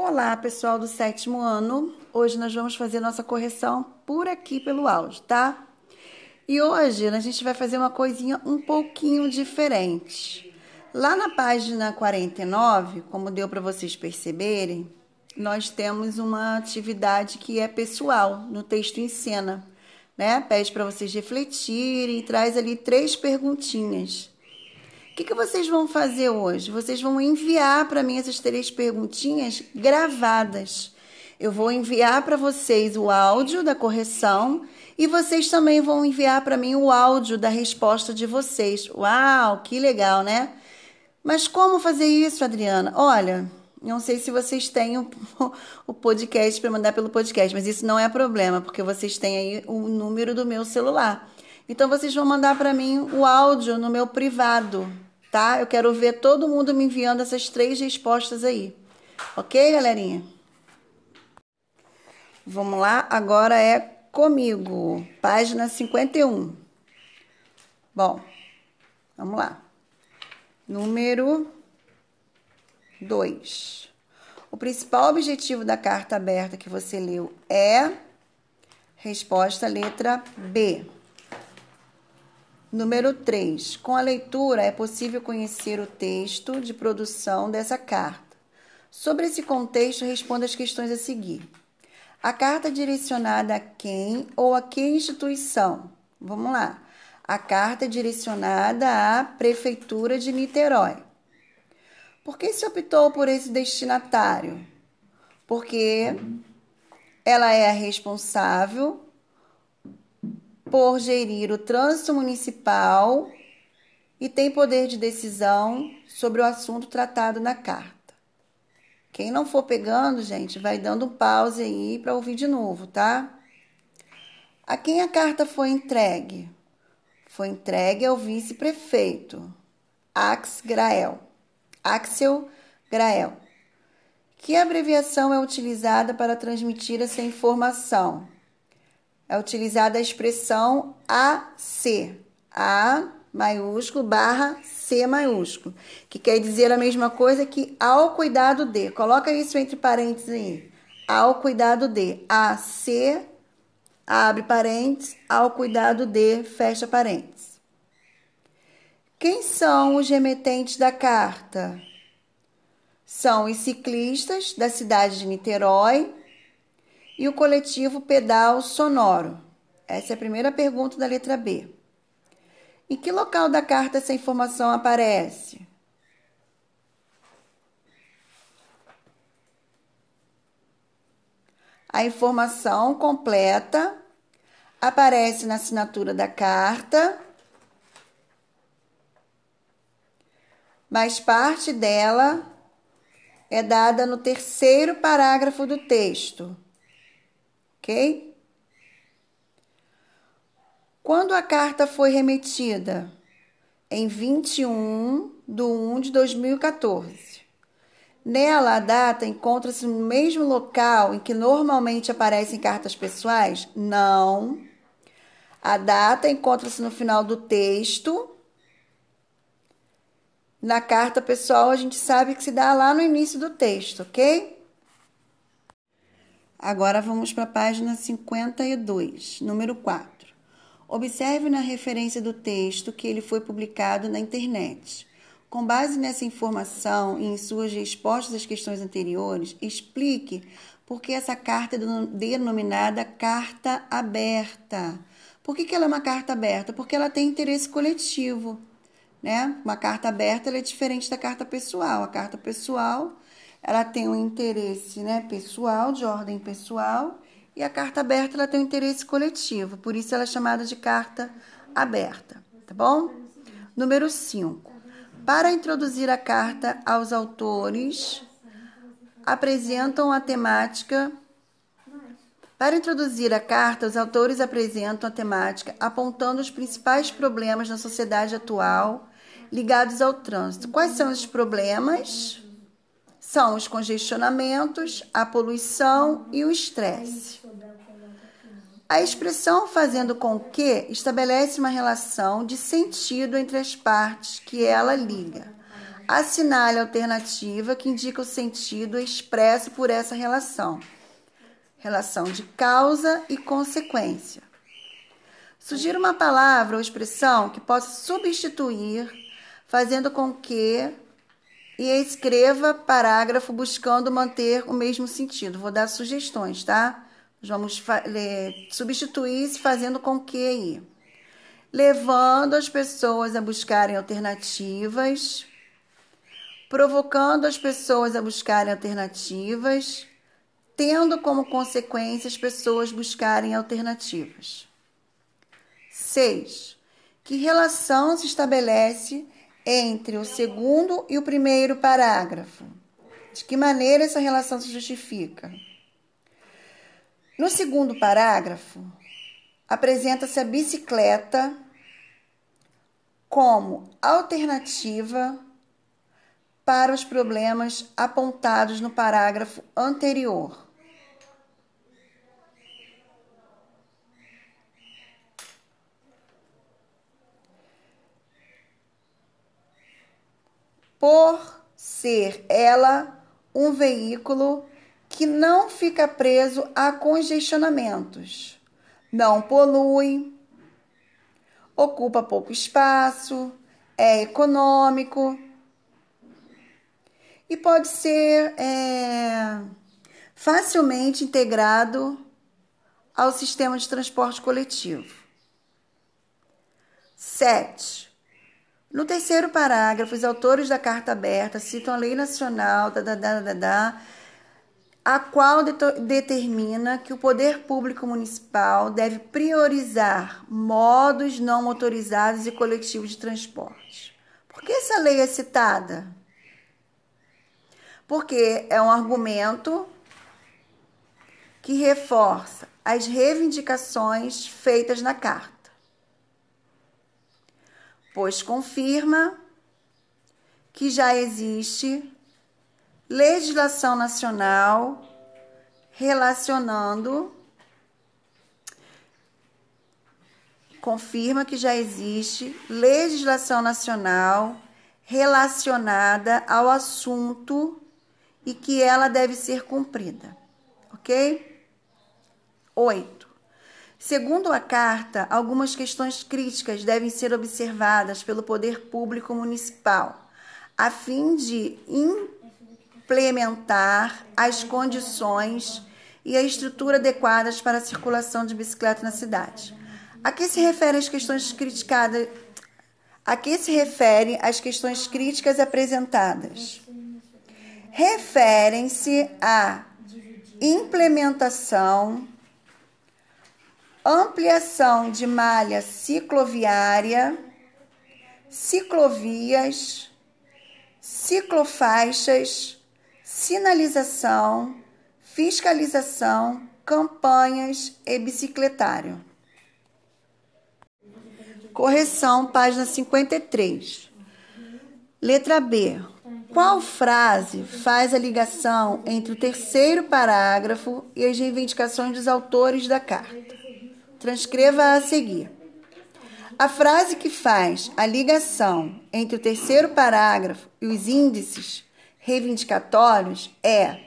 Olá, pessoal do sétimo ano. Hoje nós vamos fazer nossa correção por aqui pelo áudio, tá? E hoje a gente vai fazer uma coisinha um pouquinho diferente. Lá na página 49, como deu para vocês perceberem, nós temos uma atividade que é pessoal no texto em cena, né? Pede para vocês refletirem e traz ali três perguntinhas que, que vocês vão fazer hoje? Vocês vão enviar para mim essas três perguntinhas gravadas. Eu vou enviar para vocês o áudio da correção e vocês também vão enviar para mim o áudio da resposta de vocês. Uau, que legal, né? Mas como fazer isso, Adriana? Olha, não sei se vocês têm o, o podcast para mandar pelo podcast, mas isso não é problema, porque vocês têm aí o número do meu celular. Então vocês vão mandar para mim o áudio no meu privado, tá? Eu quero ver todo mundo me enviando essas três respostas aí. Ok, galerinha? Vamos lá, agora é comigo, página 51. Bom, vamos lá. Número 2. O principal objetivo da carta aberta que você leu é resposta letra B. Número 3. Com a leitura é possível conhecer o texto de produção dessa carta. Sobre esse contexto, responda as questões a seguir. A carta é direcionada a quem ou a que instituição? Vamos lá. A carta é direcionada à Prefeitura de Niterói. Por que se optou por esse destinatário? Porque ela é a responsável por gerir o trânsito municipal e tem poder de decisão sobre o assunto tratado na carta. Quem não for pegando, gente, vai dando um pause aí para ouvir de novo, tá? A quem a carta foi entregue? Foi entregue ao vice-prefeito, Ax Grael. Axel Grael. Que abreviação é utilizada para transmitir essa informação? É utilizada a expressão AC, A maiúsculo barra C maiúsculo, que quer dizer a mesma coisa que ao cuidado de. Coloca isso entre parênteses aí. Ao cuidado de. AC, abre parênteses, ao cuidado de, fecha parênteses. Quem são os remetentes da carta? São os ciclistas da cidade de Niterói, e o coletivo Pedal Sonoro? Essa é a primeira pergunta da letra B. Em que local da carta essa informação aparece? A informação completa aparece na assinatura da carta, mas parte dela é dada no terceiro parágrafo do texto ok? Quando a carta foi remetida? Em 21 de 1 de 2014. Nela, a data encontra-se no mesmo local em que normalmente aparecem cartas pessoais? Não. A data encontra-se no final do texto. Na carta pessoal, a gente sabe que se dá lá no início do texto, ok? Agora vamos para a página 52, número 4. Observe na referência do texto que ele foi publicado na internet. Com base nessa informação e em suas respostas às questões anteriores, explique por que essa carta é denominada carta aberta. Por que, que ela é uma carta aberta? Porque ela tem interesse coletivo. Né? Uma carta aberta é diferente da carta pessoal. A carta pessoal ela tem um interesse né, pessoal, de ordem pessoal, e a carta aberta ela tem um interesse coletivo, por isso ela é chamada de carta aberta, tá bom? Número 5. Para introduzir a carta aos autores, apresentam a temática. Para introduzir a carta, os autores apresentam a temática apontando os principais problemas na sociedade atual ligados ao trânsito. Quais são os problemas? São os congestionamentos, a poluição e o estresse. A expressão fazendo com que estabelece uma relação de sentido entre as partes que ela liga. Assinale a alternativa que indica o sentido expresso por essa relação. Relação de causa e consequência. Sugira uma palavra ou expressão que possa substituir, fazendo com que e escreva parágrafo buscando manter o mesmo sentido. Vou dar sugestões, tá? Vamos substituir se fazendo com que aí. Levando as pessoas a buscarem alternativas, provocando as pessoas a buscarem alternativas, tendo como consequência as pessoas buscarem alternativas. 6. Que relação se estabelece entre o segundo e o primeiro parágrafo? De que maneira essa relação se justifica? No segundo parágrafo, apresenta-se a bicicleta como alternativa para os problemas apontados no parágrafo anterior. Por ser ela um veículo que não fica preso a congestionamentos, não polui, ocupa pouco espaço, é econômico e pode ser é, facilmente integrado ao sistema de transporte coletivo. 7. No terceiro parágrafo, os autores da Carta Aberta citam a Lei Nacional, da, da, da, da, a qual determina que o poder público municipal deve priorizar modos não motorizados e coletivos de transporte. Por que essa lei é citada? Porque é um argumento que reforça as reivindicações feitas na carta pois confirma que já existe legislação nacional relacionando confirma que já existe legislação nacional relacionada ao assunto e que ela deve ser cumprida. OK? 8. Segundo a carta, algumas questões críticas devem ser observadas pelo poder público municipal, a fim de implementar as condições e a estrutura adequadas para a circulação de bicicleta na cidade. A que se refere as questões criticadas? A que se refere as questões críticas apresentadas? Referem-se à implementação ampliação de malha cicloviária, ciclovias, ciclofaixas, sinalização, fiscalização, campanhas e bicicletário. Correção, página 53. Letra B. Qual frase faz a ligação entre o terceiro parágrafo e as reivindicações dos autores da carta? Transcreva a seguir. A frase que faz a ligação entre o terceiro parágrafo e os índices reivindicatórios é.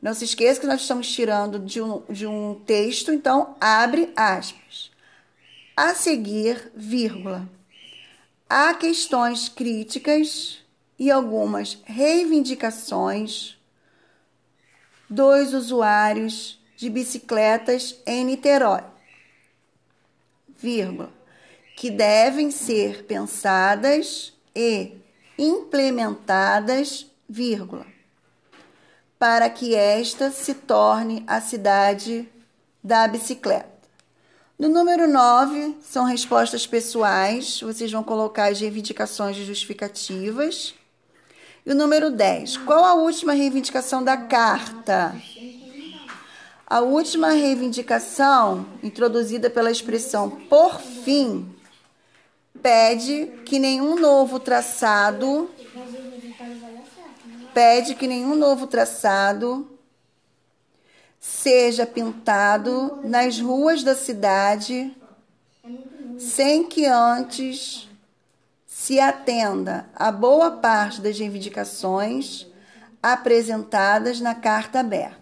Não se esqueça que nós estamos tirando de um, de um texto, então abre aspas. A seguir, vírgula. Há questões críticas e algumas reivindicações dos usuários de bicicletas em Niterói vírgula, que devem ser pensadas e implementadas, vírgula, para que esta se torne a cidade da bicicleta. No número 9, são respostas pessoais, vocês vão colocar as reivindicações justificativas. E o número 10, qual a última reivindicação da carta? A última reivindicação, introduzida pela expressão por fim, pede que nenhum novo traçado pede que nenhum novo traçado seja pintado nas ruas da cidade sem que antes se atenda a boa parte das reivindicações apresentadas na carta aberta.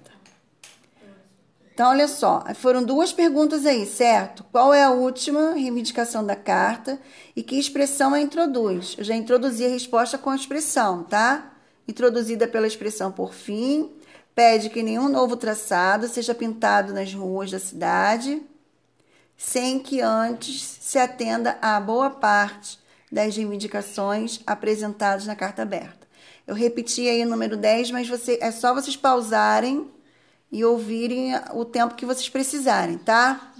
Então, olha só, foram duas perguntas aí, certo? Qual é a última reivindicação da carta e que expressão a introduz? Eu já introduzi a resposta com a expressão, tá? Introduzida pela expressão por fim, pede que nenhum novo traçado seja pintado nas ruas da cidade, sem que antes se atenda a boa parte das reivindicações apresentadas na carta aberta. Eu repeti aí o número 10, mas você, é só vocês pausarem e ouvirem o tempo que vocês precisarem, tá?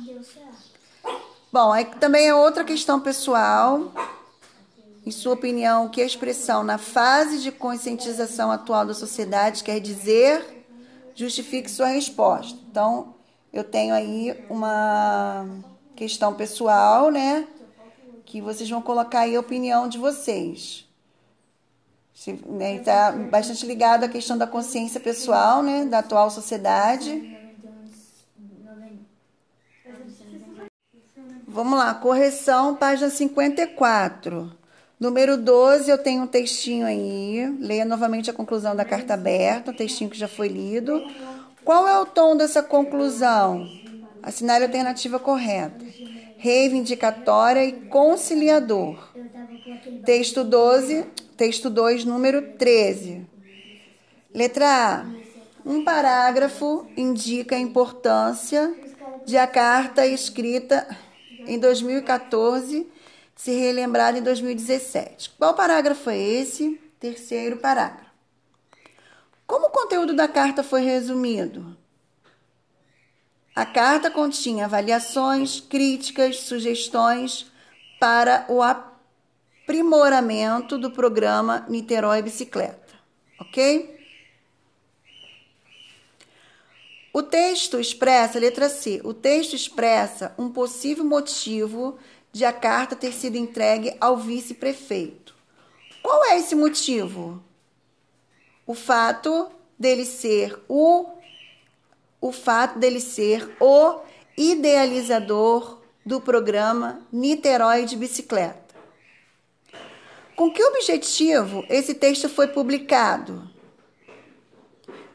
Bom, aí também é outra questão pessoal. Em sua opinião, o que a expressão na fase de conscientização atual da sociedade quer dizer? Justifique sua resposta. Então, eu tenho aí uma questão pessoal, né? Que vocês vão colocar aí a opinião de vocês. Está né, tá bastante ligado à questão da consciência pessoal, né, da atual sociedade. Vamos lá, correção, página 54. Número 12, eu tenho um textinho aí. Leia novamente a conclusão da carta aberta, um textinho que já foi lido. Qual é o tom dessa conclusão? Assinale a alternativa correta. Reivindicatória e conciliador. Texto 12, Texto 2, número 13. Letra A. Um parágrafo indica a importância de a carta escrita em 2014 se relembrada em 2017. Qual parágrafo é esse? Terceiro parágrafo. Como o conteúdo da carta foi resumido? A carta continha avaliações, críticas, sugestões para o apoio aprimoramento do programa Niterói Bicicleta, ok? O texto expressa, letra C, o texto expressa um possível motivo de a carta ter sido entregue ao vice-prefeito. Qual é esse motivo? O fato dele ser o o fato dele ser o idealizador do programa Niterói de Bicicleta. Com que objetivo esse texto foi publicado?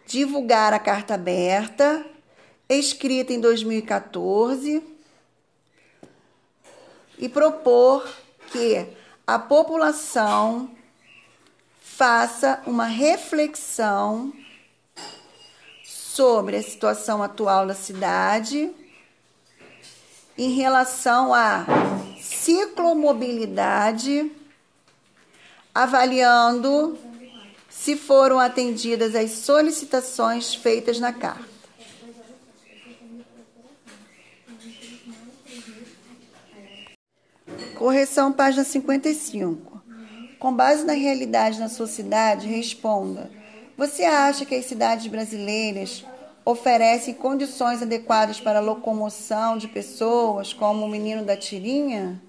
Divulgar a carta aberta, escrita em 2014, e propor que a população faça uma reflexão sobre a situação atual da cidade em relação à ciclomobilidade avaliando se foram atendidas as solicitações feitas na carta. Correção, página 55. Com base na realidade na sua cidade, responda: Você acha que as cidades brasileiras oferecem condições adequadas para a locomoção de pessoas, como o menino da tirinha?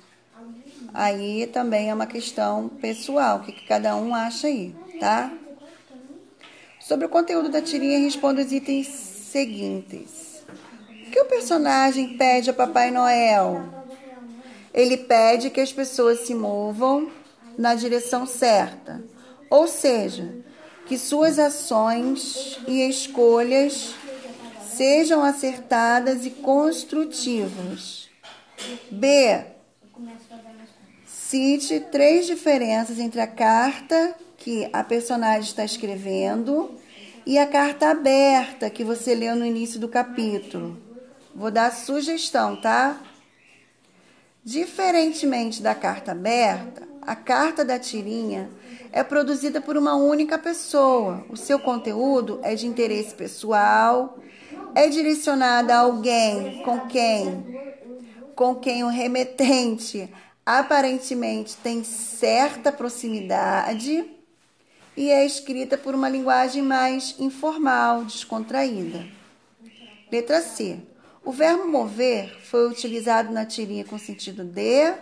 Aí também é uma questão pessoal, o que, que cada um acha aí, tá? Sobre o conteúdo da tirinha, responda os itens seguintes. O que o personagem pede a Papai Noel? Ele pede que as pessoas se movam na direção certa, ou seja, que suas ações e escolhas sejam acertadas e construtivas. B Cite três diferenças entre a carta que a personagem está escrevendo e a carta aberta que você leu no início do capítulo. Vou dar sugestão, tá? Diferentemente da carta aberta, a carta da tirinha é produzida por uma única pessoa. O seu conteúdo é de interesse pessoal, é direcionada a alguém com quem com quem o remetente aparentemente tem certa proximidade e é escrita por uma linguagem mais informal, descontraída. Letra C. O verbo mover foi utilizado na tirinha com sentido de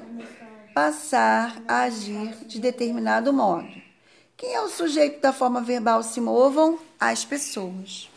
passar a agir de determinado modo. Quem é o sujeito da forma verbal se movam? As pessoas.